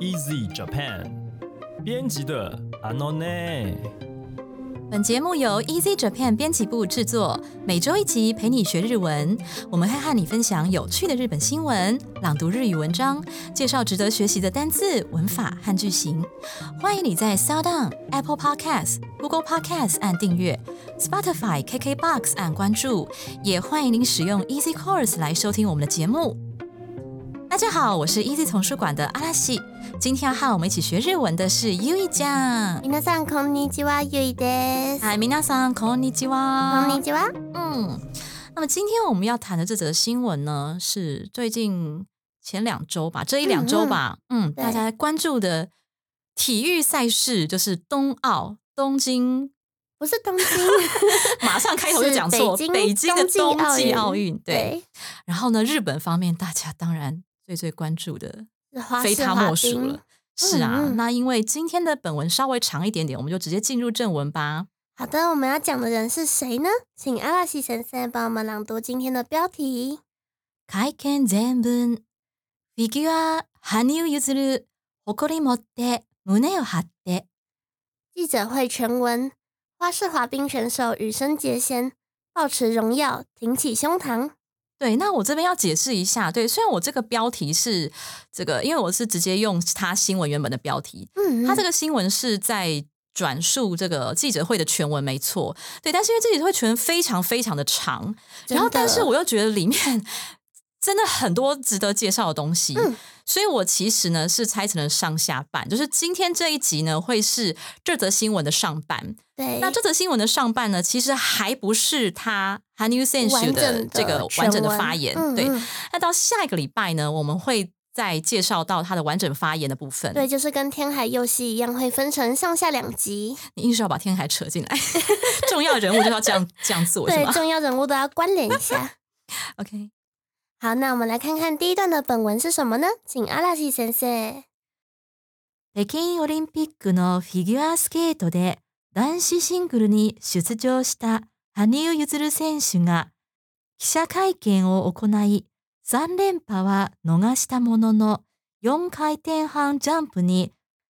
Easy Japan 编辑的 Anone。本节目由 Easy Japan 编辑部制作，每周一集陪你学日文。我们会和你分享有趣的日本新闻，朗读日语文章，介绍值得学习的单字、文法和句型。欢迎你在 s o u n、Apple Podcasts、Google Podcasts 按订阅，Spotify、KKBox 按关注，也欢迎您使用 Easy Course 来收听我们的节目。大家好，我是 Easy 丛书馆的阿拉西。今天要和我们一起学日文的是 U 一酱。皆さんこんにちは、ゆいです。嗨，皆さんこんにちこは。んにちは。嗯，那么今天我们要谈的这则新闻呢，是最近前两周吧，这一两周吧，嗯，对大家关注的体育赛事就是冬奥，东京，不是东京，马上开头就讲错，是北京的冬季季奥运，对。对，然后呢，日本方面大家当然 最最关注的，是花非他式滑冰莫属了。。是啊，嗯嗯那因为今天的本文稍微长一点点，我们就直接进入正文吧。好的，我们要讲的人是谁呢？请阿拉西先生帮我们朗读今天的标题。会見全文フィギュア羽生結弦誇り持って胸を張って记者会全文：花式滑冰选手羽生结弦抱持荣耀，挺起胸膛。 对，那我这边要解释一下，对，虽然我这个标题是这个，因为我是直接用他新闻原本的标题，嗯，他这个新闻是在转述这个记者会的全文，没错，对，但是因为这记者会全文非常非常的长，然后但是我又觉得里面真的很多值得介绍的东西，嗯所以我其实呢是拆成了上下半，就是今天这一集呢会是这则新闻的上半，对，那这则新闻的上半呢，其实还不是他 Hanu Sensu 完的整这个完整的文发言，对。那到下一个礼拜呢，我们会再介绍到他的完整发言的部分。对，就是跟天海佑希一样，会分成上下两集。你硬是要把天海扯进来，重要人物就要这样这样做是对，吗重要人物都要关联一下。OK，好，那我们来看看第一段的本文是什么呢？请阿拉西先生。北京オリンピックのフィギュアスケートで男子シングルに出場した羽生結弦選手が記者会見を行い、3連覇は逃したものの、4回転半ジャンプに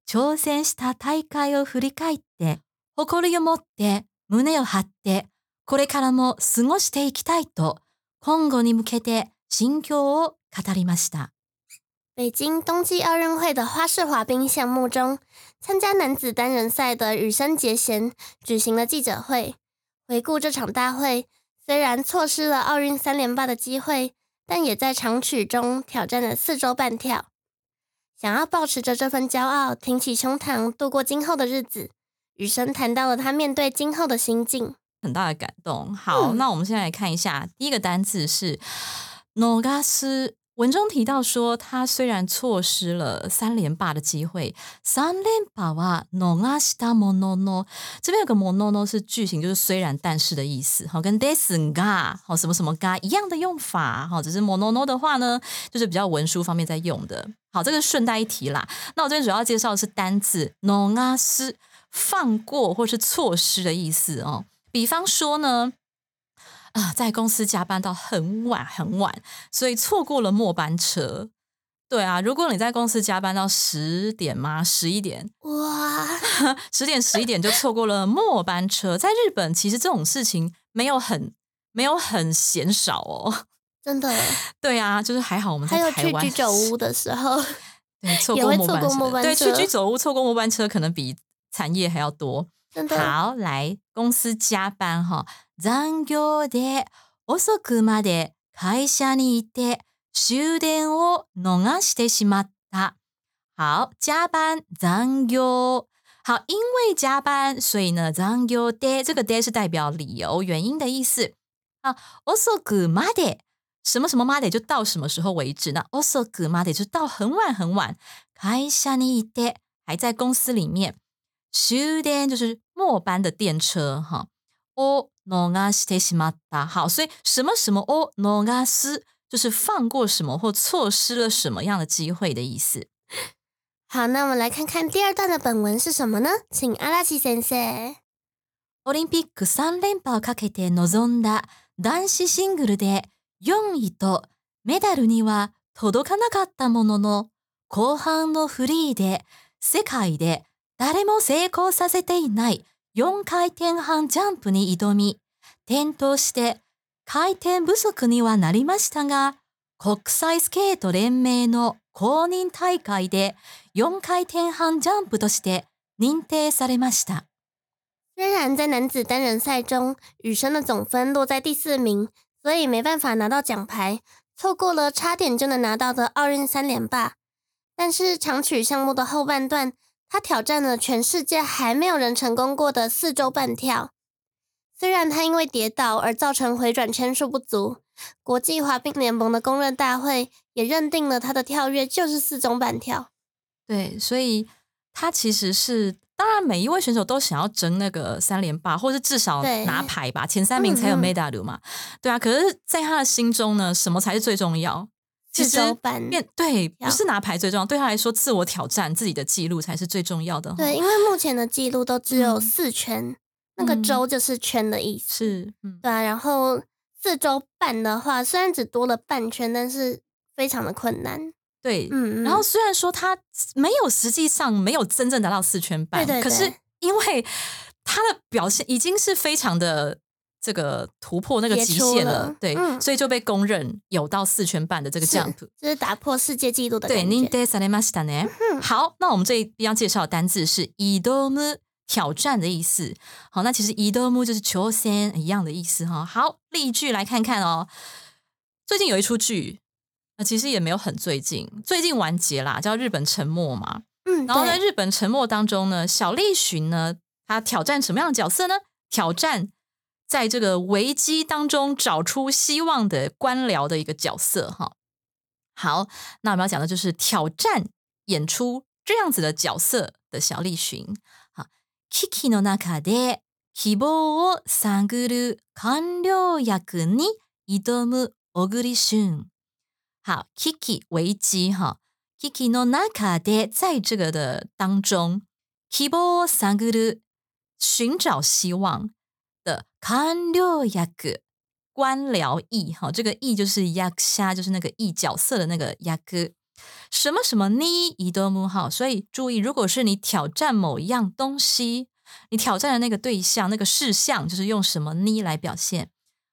挑戦した大会を振り返って、誇りを持って胸を張って、これからも過ごしていきたいと、今後に向けて心境を語りました。北京冬季奥运会的花式滑冰项目中，参加男子单人赛的羽生结弦举行了记者会，回顾这场大会。虽然错失了奥运三连霸的机会，但也在长曲中挑战了四周半跳。想要保持着这份骄傲，挺起胸膛，度过今后的日子。羽生谈到了他面对今后的心境。很大的感动。好，嗯那我们现在来看一下，第一个单字是 “nogas”。文中提到说，他虽然错失了三连霸的机会，三連霸は逃したものの，这边有个ものの是句型，就是虽然但是的意思。好，跟ですが好什么什么が一样的用法。好，只是ものの的话呢，就是比较文书方面在用的。好，这个顺带一提啦。那我这边主要介绍的是单字 “nogas”，放过或是错失的意思哦。比方说呢， 啊，在公司加班到很晚很晚，所以错过了末班车。对啊，如果你在公司加班到十点吗？十一点，哇，十点十一点就错过了末班车。在日本，其实这种事情没有很没有很嫌少哦。真的，对啊，就是还好我们在台湾去居酒屋的时候，对错过末班车，对去居酒屋错过末班车可能比产业还要多。真的好，来公司加班哈，残業で遅くまで会社にいて終電を逃してしまった。好，加班残業。好，因为加班，所以呢，残業で这个で是代表理由、原因的意思。啊，遅くまで什么什么まで就到什么时候为止？那遅くまで就到很晚很晚。会社にいて还在公司里面。終電就是末班的电车哈。を逃してしまった。好，所以什么什么を逃す就是放过什么或错失了什么样的机会的意思。好，那我们来看看第二段的本文是什么呢？请阿拉西先生。オリンピック3連覇をかけて臨んだ男子シングルで4位とメダルには届かなかったものの、後半のフリーで世界で誰も成功させていない4回転半ジャンプに挑み、転倒して回転不足にはなりましたが、国際スケート連盟の公認大会で4回転半ジャンプとして認定されました。虽然在男子单人赛中，羽生的总分落在第四名，所以没办法拿到奖牌，错过了差点就能拿到的奥运三连霸。但是长曲项目的后半段，他挑战了全世界还没有人成功过的四周半跳。虽然他因为跌倒而造成回转圈数不足，国际滑冰联盟的公认大会也认定了他的跳跃就是四中半跳。对，所以他其实是，当然每一位选手都想要争那个三连霸，或是至少拿牌吧，前三名才有嗯嗯 medal 嘛。对啊，可是在他的心中呢，什么才是最重要？其四实周半面对不是拿牌最重要，对他来说，自我挑战自己的记录才是最重要的。对，，因为目前的记录都只有嗯四圈，那个嗯周就是圈的意思。是，嗯，对啊，然后四周半的话，虽然只多了半圈，但是非常的困难。对。嗯，嗯然后虽然说他没有实际上没有真正达到四圈半，对对可是因为他的表现已经是非常的这个突破那个杰极限出了对，嗯所以就被公认有到四圈半的这个是 jump。就是打破世界纪录的对，呢？嗯好，那我们这一边要介绍的单字是 idom，挑战的意思。好，那其实 idom 就是求仙一样的意思哈。好，例句来看看哦。最近有一出剧，那，其实也没有很最近，最近完结啦，叫《日本沉默》嘛。嗯，然后在日本沉默当中呢，小栗旬呢，他挑战什么样的角色呢？挑战在这个危机当中找出希望的官僚的一个角色哈。好，那我们要讲的就是挑战演出这样子的角色的小栗旬。好，危機の中で希望を探る官僚役に挑む小栗旬。好，Kiki 危机哈，Kiki no naka de 在这个的当中，希望探る寻找希望的 官僚役官僚役哈，这个役就是役者，就是那个役角色的那个役。什么什么呢伊多姆哈，所以注意，如果是你挑战某一样东西，你挑战的那个对象、那个事项，就是用什么呢来表现。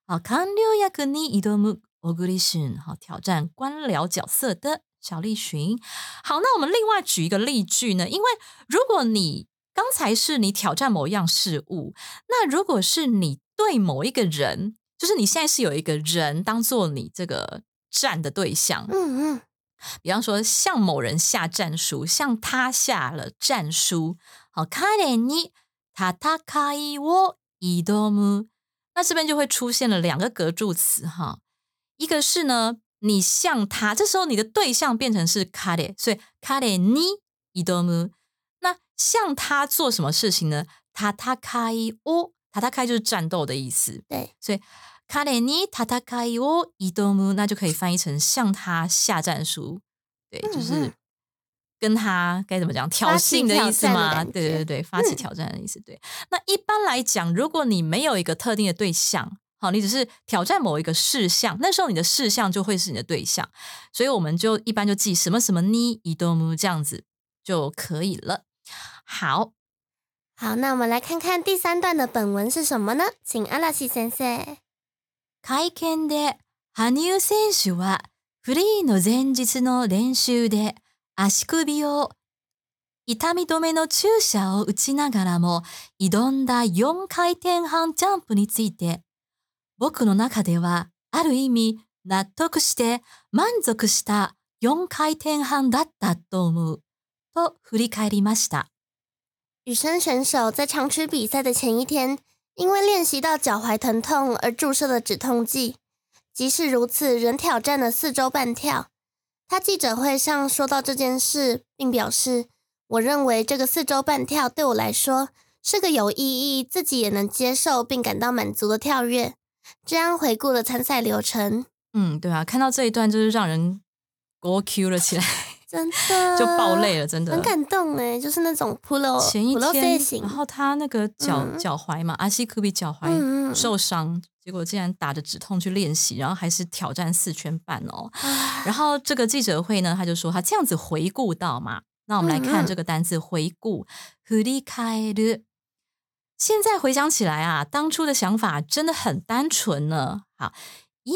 好，官僚役に挑む小栗旬，好，挑战官僚角色的小栗旬。好，那我们另外举一个例句呢，因为如果你刚才是你挑战某一样事物，那如果是你对某一个人，就是你现在是有一个人当做你这个战的对象，嗯嗯，比方说向某人下战书，向他下了战书，好，彼に戦いを挑む。那这边就会出现了两个格助词哈，一个是呢，你向他，这时候你的对象变成是彼，所以彼に挑む。那 向他做什么事情呢？戦いを，戦い就是战斗的意思，对，所以彼に戦いを挑む，那就可以翻译成向他下战书。对，就嗯是嗯跟他该怎么讲挑发起衅的意思挑战的吗？感觉对对对，发起嗯挑战的意思。对，那一般来讲，如果你没有一个特定的对象，好，你只是挑战某一个事项，那时候你的事项就会是你的对象，所以我们就一般就记什么什么你伊多姆这样子就可以了。 好，好，那我们来看看第三段的本文是什么呢？请阿拉西先生。会見で羽生選手はフリーの前日の練習で足首を痛み止めの注射を打ちながらも挑んだ4回転半ジャンプについて僕の中ではある意味納得して満足した4回転半だったと思うと振り返りました。羽生选手在长曲比赛的前一天，因为练习到脚踝疼痛而注射了止痛剂。即使如此，仍挑战了四周半跳。他记者会上说到这件事，并表示：“我认为这个四周半跳对我来说是个有意义、自己也能接受并感到满足的跳跃。”这样回顾了参赛流程，嗯，对啊，看到这一段就是让人国 Q 了起来，真的就爆泪了，真的很感动哎，就是那种 pull 前一 pull 天，型然，后他那个脚、嗯脚踝嘛，阿西科比脚踝嗯嗯受伤， 结果竟然打着止痛去练习，然后还是挑战四圈半哦。啊然后这个记者会呢，他就说他这样子回顾到嘛，那我们来看嗯嗯这个单字回顾，振り返る。现在回想起来啊，当初的想法真的很单纯呢。好，今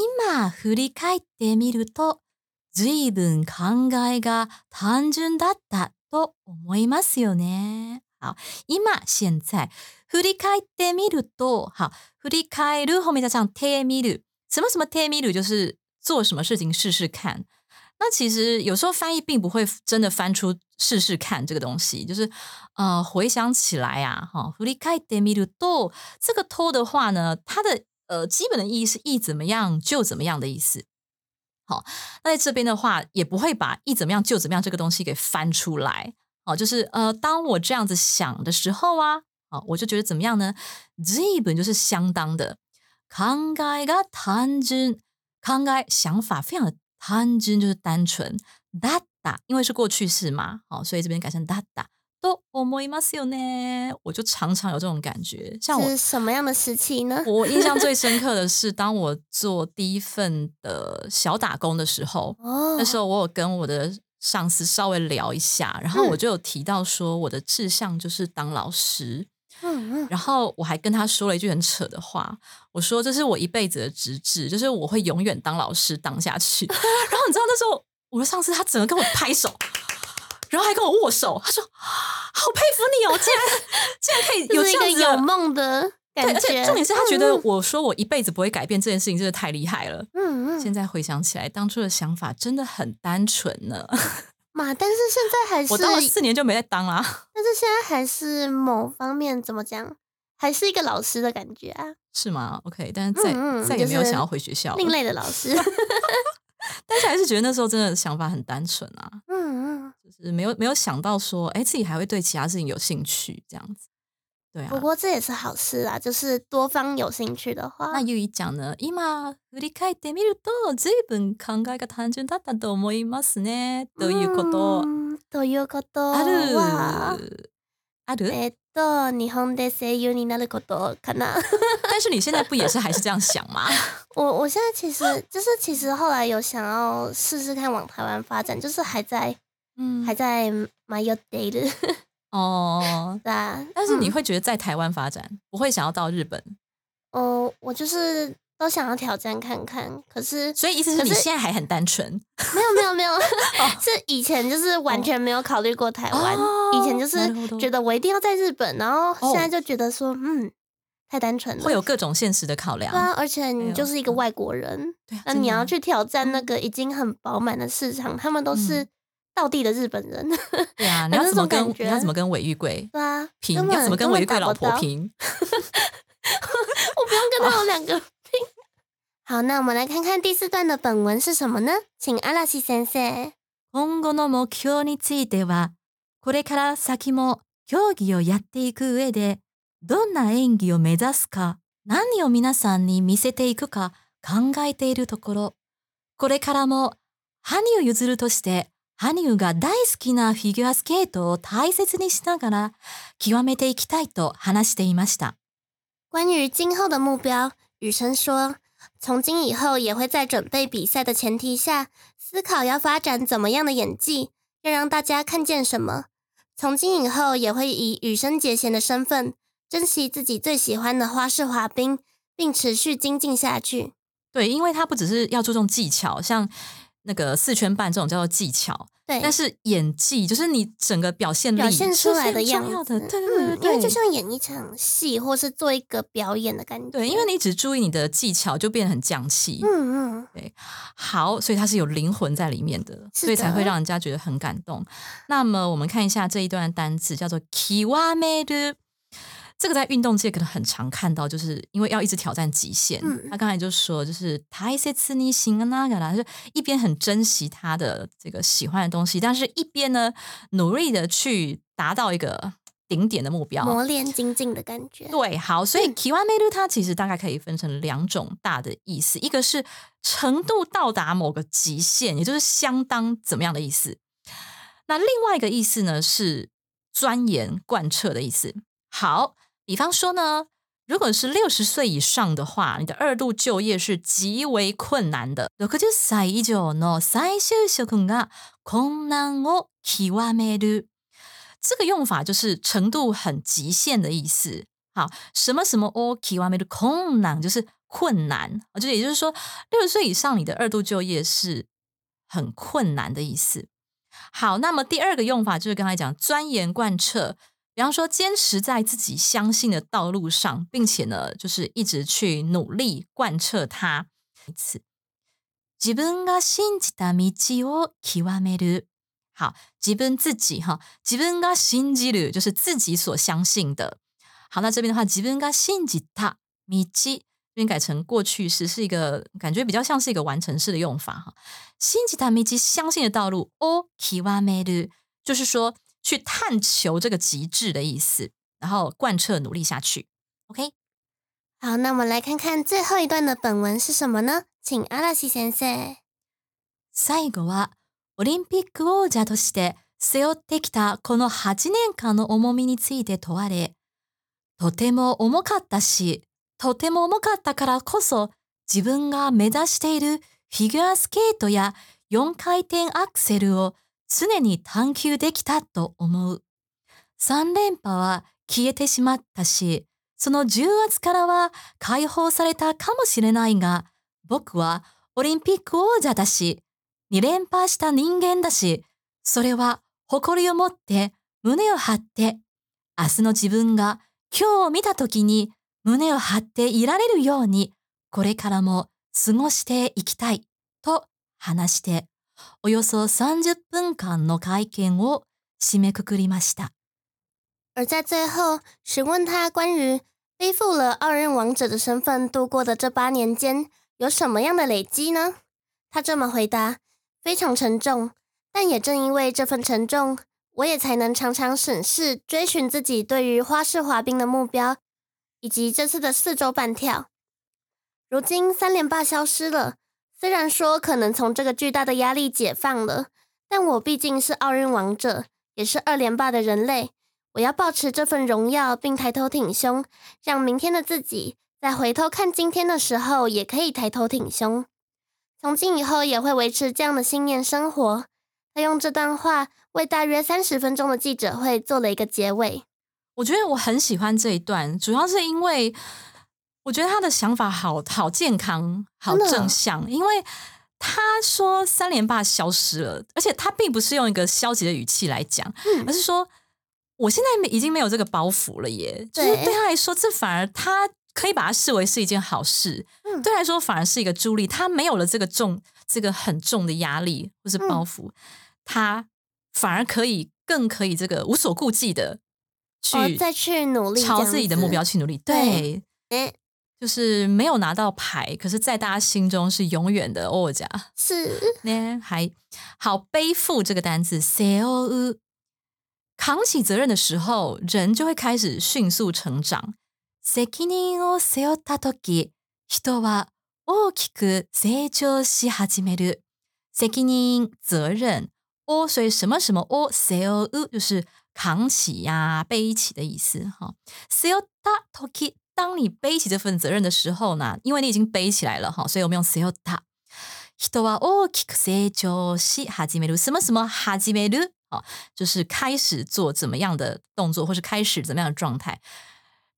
振り返ってみると、 随分考えが単純だったと思いますよね。好，今现在振り返ってみると，好，振り返る后面加上てみる，什么什么てみる就是做什么事情试试看。那其实有时候翻译并不会真的翻出试试看这个东西，就是呃回想起来啊，哈，振り返ってみると这个と的话呢，它的呃基本的意义是意怎么样就怎么样的意思。好，那在这边的话，也不会把意怎么样就怎么样这个东西给翻出来。哦，就是呃，当我这样子想的时候啊，啊，我就觉得怎么样呢？随本就是相当的，考えが単純，考え想法非常的単純，就是单纯。だった，因为是过去式嘛，好，所以这边改成だった。 都思いますよね，我就常常有这种感觉。像我是什么样的时期呢？我印象最深刻的是，当我做第一份的小打工的时候，哦，那时候我有跟我的上司稍微聊一下，然后我就有提到说我的志向就是当老师，嗯嗯，然后我还跟他说了一句很扯的话，我说这是我一辈子的职志，就是我会永远当老师当下去。然后你知道那时候我的上司他整个跟我拍手。 然后还跟我握手，他说：“好佩服你哦，竟然 竟然可以有这样子有梦的，感觉。而且重点是他觉得嗯我说我一辈子不会改变这件事情，真的太厉害了。嗯嗯，现在回想起来，当初的想法真的很单纯呢。嘛，但是现在还是，我当了四年就没再当啦。但是现在还是某方面怎么讲，还是一个老师的感觉啊，是吗？OK，但是再、嗯嗯再也没有想要回学校了另类的老师。但是还是觉得那时候真的想法很单纯啊，嗯嗯，就是没有没有想到说，哎，自己还会对其他事情有兴趣这样子。对啊不，过这也是好事啊，就是多方有兴趣的话，那ゆい讲呢？今振り返ってみると、ずいぶん考えが単純だったと思いますね。ということうんということあるは、ある？えっ と日本で声優になることかな。但是你现在不也是还是这样想吗？我我现在其实就是其实后来有想要试试看往台湾发展，就是还在嗯还在蛮有 day 的，哦，对啊。但是你嗯会觉得在台湾发展，不会想要到日本，哦，我就是 都想要挑战看看，可是所以意思是你可是现在还很单纯。没有没有没有，是以前就是完全没有考虑过台湾，哦以前就是なるほど觉得我一定要在日本，然后哦现在就觉得说，嗯，太单纯了，会有各种现实的考量。对啊，而且哎呦你就是一个嗯外国人，对啊，那真的啊你要去挑战那嗯个已经很饱满的市场，他们都是嗯道地的日本人，对啊，你有那要怎么跟种感觉你要怎么跟韦玉贵对啊，拼？根本你要怎么跟根本韦玉贵老打不到婆拼？我不用跟他们两个拼。 好，那我们来看看第四段的本文是什么呢？请阿拉西先生。今後の目標については、これから先も競技をやっていく上で、どんな演技を目指すか、何を皆さんに見せていくか考えているところ、これからも羽生結弦として、羽生が大好きなフィギュアスケートを大切にしながら極めていきたいと話していました。关于今后的目标，雨生说，从今以后也会在准备比赛的前提下，思考要发展怎么样的演技，要让大家看见什么。从今以后也会以羽生结弦的身份，珍惜自己最喜欢的花式滑冰，并持续精进下去。对，因为他不只是要注重技巧，像那个四圈半这种叫做技巧，对，但是演技就是你整个表现力表现出来的样子，很重要的，对对对因为就像演一场戏，或是做一个表演的感觉。对，因为你只注意你的技巧，就变得很匠气。嗯嗯，对好，所以它是有灵魂在里面的，是所以才会让人家觉得很感动。那么我们看一下这一段单词，叫做 “kiwameru”。这个在运动界可能很常看到，就是因为要一直挑战极限。嗯他刚才就说，就是大切にしながら，就一边很珍惜他的这个喜欢的东西，但是一边呢努力的去达到一个顶点的目标。磨练精进的感觉。对，好，所以嗯 kiwameru 它其实大概可以分成两种大的意思，一个是程度到达某个极限，也就是相当怎么样的意思。那另外一个意思呢是钻研贯彻的意思。好， 比方说呢， 如果是六十岁以上的话，你的二度就业是极为困难的。六十歳以上の再就職が困難を極める。这个用法就是程度很极限的意思。好，什么什么を極める困難就是困难，就也就是说，六十岁以上你的二度就业是很困难的意思。好，那么第二个用法就是刚才讲钻研贯彻。 比方说，坚持在自己相信的道路上，并且呢，就是一直去努力贯彻它。一次，自分が信じた道を極める。好，自分自己哈，自分が信じる就是自己所相信的。好，那这边的话，自分が信じた道，这边改成过去式，是一个感觉比较像是一个完成式的用法哈。信じた道，相信的道路を極める，就是说。 去探求这个极致的意思，然后贯彻努力下去。OK，好，那我们来看看最后一段的本文是什么呢？请阿拉西先生。最後はオリンピック王者として背負ってきたこの8年間の重みについて問われ、とても重かったし、とても重かったからこそ自分が目指しているフィギュアスケートや4回転アクセルを常に探求できたと思う。3連覇は消えてしまったし、その重圧からは解放されたかもしれないが、僕はオリンピック王者だし、2連覇した人間だし、それは誇りを持って胸を張って、明日の自分が今日を見た時に胸を張っていられるように、これからも過ごしていきたいと話しておよそ30分間の会見を締めくくりました。而在最后询问他关于背负了二任王者的身份度过的这八年间有什么样的累积呢？他这么回答：非常沉重，但也正因为这份沉重，我也才能常常审视、追寻自己对于花式滑冰的目标，以及这次的四周半跳。如今三连霸消失了。 虽然说可能从这个巨大的压力解放了，但我毕竟是奥运王者，也是二连霸的人类。我要保持这份荣耀，并抬头挺胸，让明天的自己在回头看今天的时候，也可以抬头挺胸。从今以后也会维持这样的信念生活。他用这段话为大约三十分钟的记者会做了一个结尾。我觉得我很喜欢这一段，主要是因为。我觉得他的想法好好健康，好正向，因为他说三连霸消失了，而且他并不是用一个消极的语气来讲，而是说我现在已经没有这个包袱了，耶。就是对。他来说，这反而他可以把它视为是一件好事，对他来说反而是一个助力，他没有了这个重这个很重的压力或是包袱，他反而可以更可以这个无所顾忌的去再去努力朝自己的目标去努力，对。就是没有拿到牌，可是，在大家心中是永远的欧家。是呢，还好背负这个单字 s o 扛起责任的时候，人就会开始迅速成长。責任を背負った時、人は大きく成長し始める。責任责任，哦，所以什么什么哦 s o 就是扛起呀、背起的意思。哈，背負った時。 当你背起这份责任的时候呢，因为你已经背起来了哈，所以我们用 s e o t a 人は大きく成長し始める什么什么始める啊，就是开始做怎么样的动作，或是开始怎么样的状态。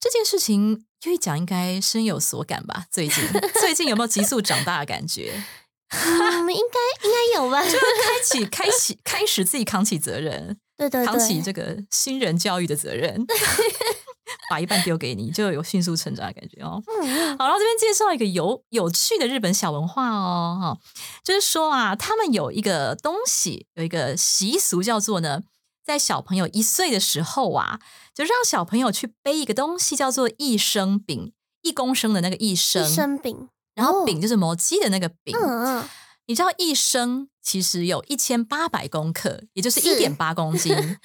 这件事情就一讲应该深有所感吧？最近最近有没有急速长大的感觉？嗯，应该应该有吧？就是开启开启开始自己扛起责任，对对，扛起这个新人教育的责任。 把一半丢给你，就有迅速成长的感觉哦。好，然后这边介绍一个有有趣的日本小文化哦，哈，就是说啊，他们有一个东西，有一个习俗叫做呢，在小朋友一岁的时候啊，就让小朋友去背一个东西，叫做一升饼，一公升的那个一升，一升饼，然后饼就是磨鸡的那个饼。嗯嗯，你知道一升其实有一千八百公克，也就是。一点八公斤。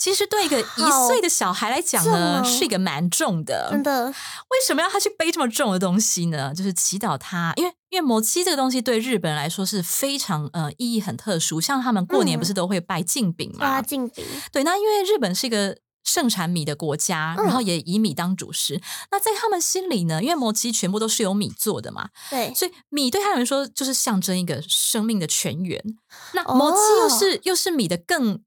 其实对一个一岁的小孩来讲呢，是一个蛮重的。真的，为什么要他去背这么重的东西呢？就是祈祷他，因为因为摩七这个东西对日本人来说是非常呃意义很特殊。像他们过年不是都会拜敬饼嘛？敬饼。对，那因为日本是一个盛产米的国家，嗯然后也以米当主食。那在他们心里呢，因为摩基全部都是由米做的嘛，对，所以米对他们来说就是象征一个生命的泉源。那哦摩基又是、又是米的更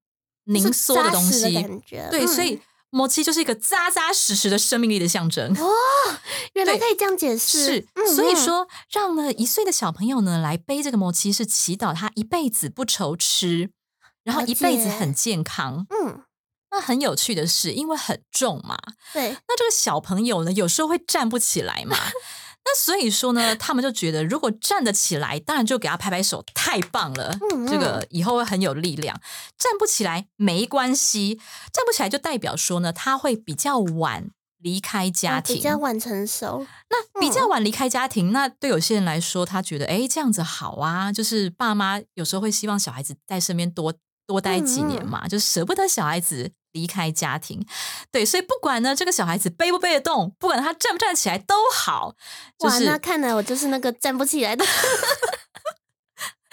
凝缩的东西，感觉，对，嗯所以摩基就是一个扎扎实实的生命力的象征。原来可以这样解释，是，所以说让呢一岁的小朋友呢来背这个摩基，是祈祷他一辈子不愁吃，然后一辈子很健康。嗯，那很有趣的是，因为很重嘛，对，那这个小朋友呢有时候会站不起来嘛。那所以说呢，他们就觉得如果站得起来，当然就给他拍拍手，太棒了，嗯嗯这个以后会很有力量。站不起来没关系，站不起来就代表说呢，他会比较晚离开家哦庭，比较晚成熟，那比较晚离开家庭，那对有些人来说，他觉得哎这样子好啊，就是爸妈有时候会希望小孩子在身边多多待几年嘛，就舍不得小孩子离开家庭。对，所以不管呢这个小孩子背不背得动，不管他站不站起来都好，就哇，是那看来我就是那个站不起来的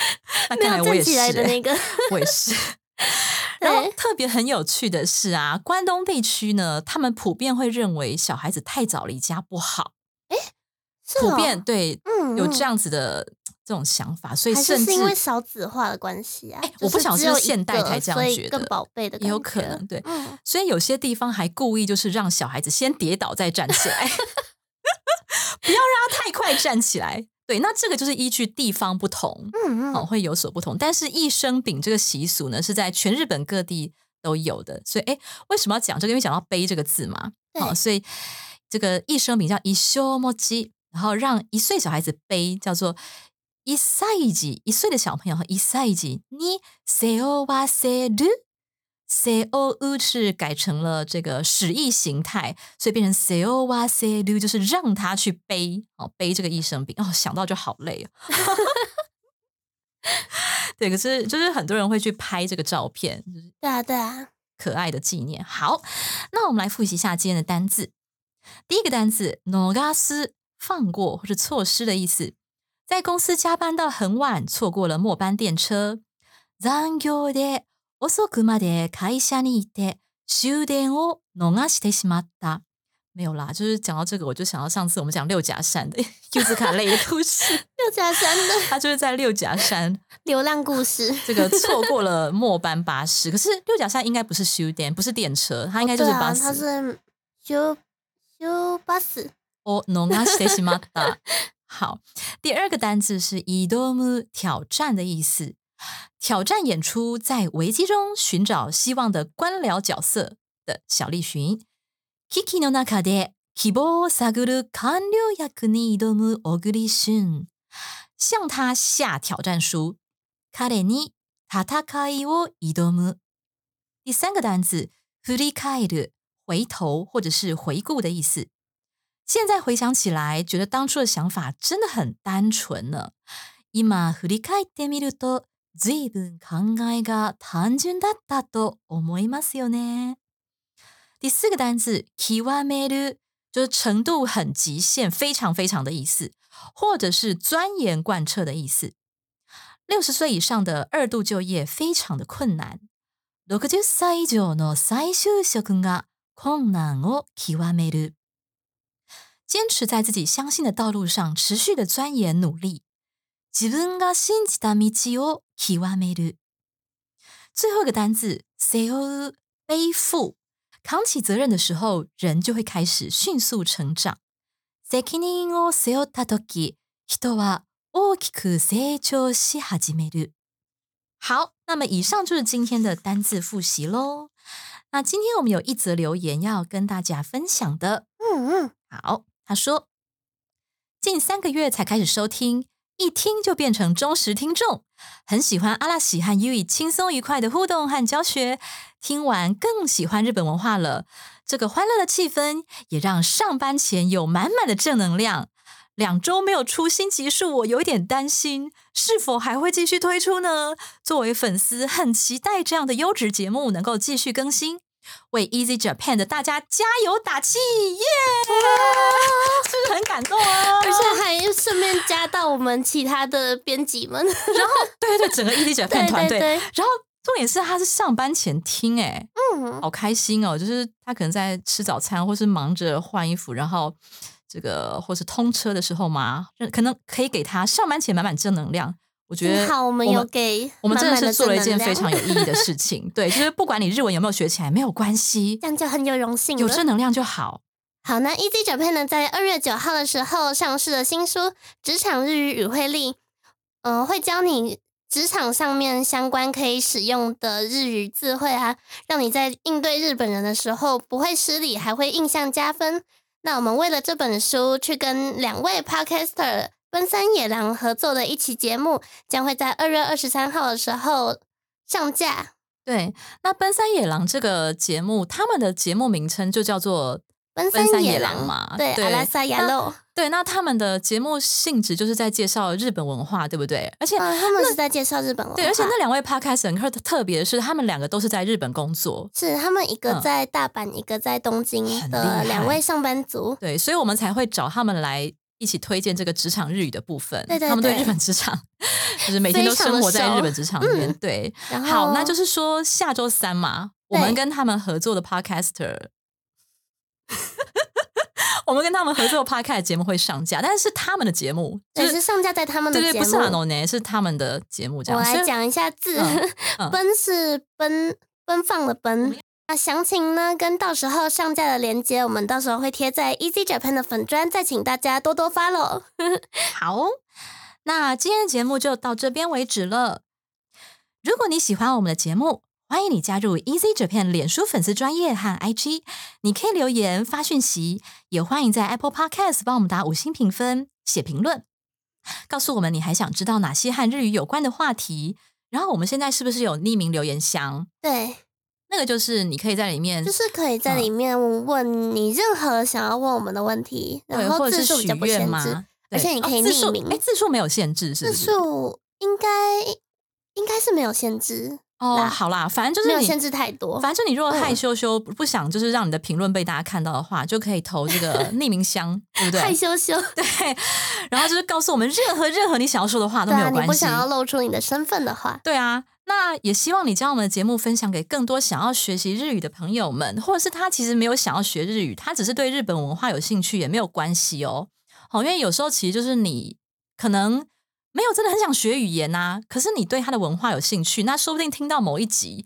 那没看来 我也是、有站起来的哎那个，我也是。然后特别很有趣的是啊，关东地区呢，他们普遍会认为小孩子太早离家不好，是哦普遍对嗯嗯有这样子的这种想法，所以还甚至因为少子化的关系啊？我不晓得是现代才这样觉得更宝贝的，也有可能对嗯，所以有些地方还故意就是让小孩子先跌倒再站起来，不要让他太快站起来。对，那这个就是依据地方不同，嗯嗯，哦，会有所不同。但是一生饼这个习俗呢，是在全日本各地都有的。所以，哎，为什么要讲这个？因为讲到“背”这个字嘛，好哦，所以这个一生饼叫一休莫基，然后让一岁小孩子背，叫做一歳児，一岁的小朋友和一歳児に背負わせる。せおう是改成了这个使役形态，所以变成せおわせる，就是让他去背哦，背这个一生饼哦，想到就好累哦。对，可是就是很多人会去拍这个照片，就是对啊对啊，可爱的纪念。好，那我们来复习一下今天的单字。第一个单字 “nogas” 放过或是错失的意思， 在公司加班到很晚，错过了末班电车。残業で遅くまで会社にいて終電を逃してしまった。没有啦，就是讲到这个，我就想到上次我们讲六甲山的柚子卡类的故事，六甲山的他就是在六甲山流浪故事，这个错过了末班巴士，可是六甲山应该不是修电，不是电车，它应该就是对啊巴士。它是修修巴士，哦，no，那是什么的？ 好，第二个单字是移動む，挑战的意思。挑战演出在危機中尋找希望的官僚角色的小栗旬。危機の中で希望を探る官僚役に挑む小栗旬。向他下挑战书，彼に戦いを挑む。第三个单字振り返る，回头或者是回顾的意思。 现在回想起来，觉得当初的想法真的很单纯呢。今振り返ってみると、ずいぶん考えが単純だったと思いますよね。第四个单字極める，就是程度很极限、非常非常的意思，或者是钻研贯彻的意思。六十岁以上的二度就业非常的困难。六十歳以上の再就職が困難を極める。 坚持在自己相信的道路上持续的钻研努力。自分が信じた道を極める。最后一个单字背負う，背负，扛起责任的时候，人就会开始迅速成长。責任を背負った時、人は大きく成長し始める。好，那么以上就是今天的单字复习喽。那今天我们有一则留言要跟大家分享的。嗯嗯，好， 他说近三个月才开始收听，一听就变成忠实听众，很喜欢阿拉喜和 U 以轻松愉快的互动和教学，听完更喜欢日本文化了。这个欢乐的气氛也让上班前有满满的正能量。两周没有出新集数，我有点担心，是否还会继续推出呢？作为粉丝，很期待这样的优质节目能够继续更新，为 Easy Japan 的大家加油打气，耶！是不是很感动啊？而且还顺便加到我们其他的编辑们，然后，对对对，整个 Easy Japan 团队，对对对然后重点是他是上班前听、哎，嗯，好开心哦！就是他可能在吃早餐，或是忙着换衣服，然后这个或是通车的时候嘛，可能可以给他上班前满满正能量。我觉得幸好我们有给我们真的是做了一件非常有意义的事情。对，就是不管你日文有没有学起来，没有关系 这，样就很有荣幸。有正能量就好。好，那 Easy Japan 呢，在二月九号的时候上市了新书《职场日语语汇力》，呃，会教你职场上面相关可以使用的日语字汇啊，让你在应对日本人的时候不会失礼，还会印象加分。那我们为了这本书，去跟两位 Podcaster 奔山野狼合作的一期节目，将会在二月二十三号的时候上架。对，那奔山野狼这个节目，他们的节目名称就叫做奔奔山野野狼狼嘛对，对阿拉萨亚肉，对。那他们的节目性质就是在介绍日本文化，对不对？而且啊，他们是在介绍日本文化，对，而且那两位 podcast 很特特别的是，他们两个都是在日本工作，是他们一个嗯在大阪，一个在东京的两位上班族。对，所以我们才会找他们来一起推荐这个职场日语的部分。对对对他们对日本职场就是每天都生活在日本职场里面。对，好，那就是说下周三嘛，我们跟他们合作的 podcaster。我们跟他们合作的 podcast 节目会上架，但是是他们的节目，就对是是上架在他们的对对，节目。不是 n o 呢，是他们的节目这样。我来讲一下字，嗯嗯奔是奔奔放的奔。那详情呢，跟到时候上架的链接，我们到时候会贴在 Easy Japan 的粉砖，再请大家多多 follow。好，那今天的节目就到这边为止了。如果你喜欢我们的节目，欢迎你加入 Easy Japan 脸书粉丝专业和 IG，你可以留言发讯息，也欢迎在 Apple Podcast 帮我们打五星评分、写评论，告诉我们你还想知道哪些和日语有关的话题。然后我们现在是不是有匿名留言箱？对，那个就是你可以在里面就是可以在里面问你任何想要问我们的问题，对，然后或者是许字数比较不限制，？而且你可以匿名哎，字数没有限制，是不字？数应该应该是没有限制，哦，好啦，反正就是你没有限制太多。反正就你如果嗯害羞羞不不想就是让你的评论被大家看到的话，就可以投这个 匿名箱，对不对？害羞羞，对，然后就是告诉我们任何任何你想要说的话都没有关系。不想要露出你的身份的话，对啊，那也希望你将我们的节目分享给更多想要学习日语的朋友们，或者是他其实没有想要学日语，他只是对日本文化有兴趣也没有关系哦。好，因为有时候其实就是你可能没有真的很想学语言呐、可是你对他的文化有兴趣，那说不定听到某一集，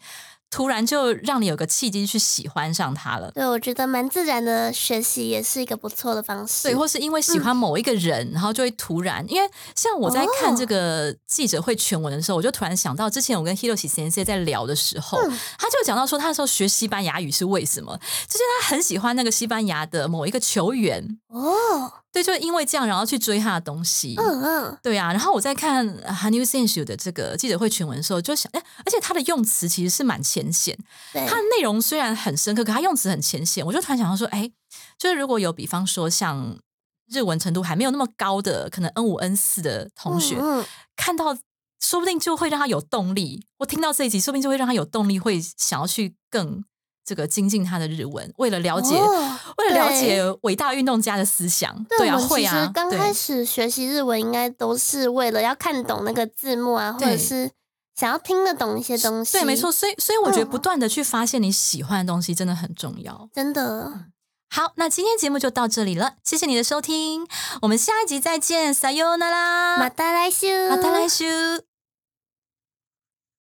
突然就让你有个契机去喜欢上他了。对我觉得蛮自然的学习也是一个不错的方式。对，或是因为喜欢某一个人，然后就会突然，因为像我在看这个记者会全文的时候，我就突然想到，之前我跟 Hiroshi 先生在聊的时候，嗯他就讲到说，他那时候学西班牙语是为什么？就是他很喜欢那个西班牙的某一个球员，哦，对，就因为这样，然后去追他的东西。嗯嗯，对啊，然后我在看 Hanu Senshu 的这个记者会全文的时候，就想，哎，而且他的用词其实是蛮浅显，对它的内容虽然很深刻，可他用词很浅显。我就突然想到说，哎，就是如果有比方说像日文程度还没有那么高的，可能 N 五 N 四的同学、嗯嗯看到，说不定就会让他有动力。我听到这一集，说不定就会让他有动力，会想要去更这个精进他的日文，为了了解，哦为了了解伟大运动家的思想。对啊，会啊实，刚开始学习日文，应该都是为了要看懂那个字幕啊，或者是想要听得懂一些东西。对，没错。，所以，所以我觉得嗯不断的去发现你喜欢的东西真的很重要。真的。好，那今天节目就到这里了，谢谢你的收听，我们下一集再见，撒由那马拉，达来修，また来週。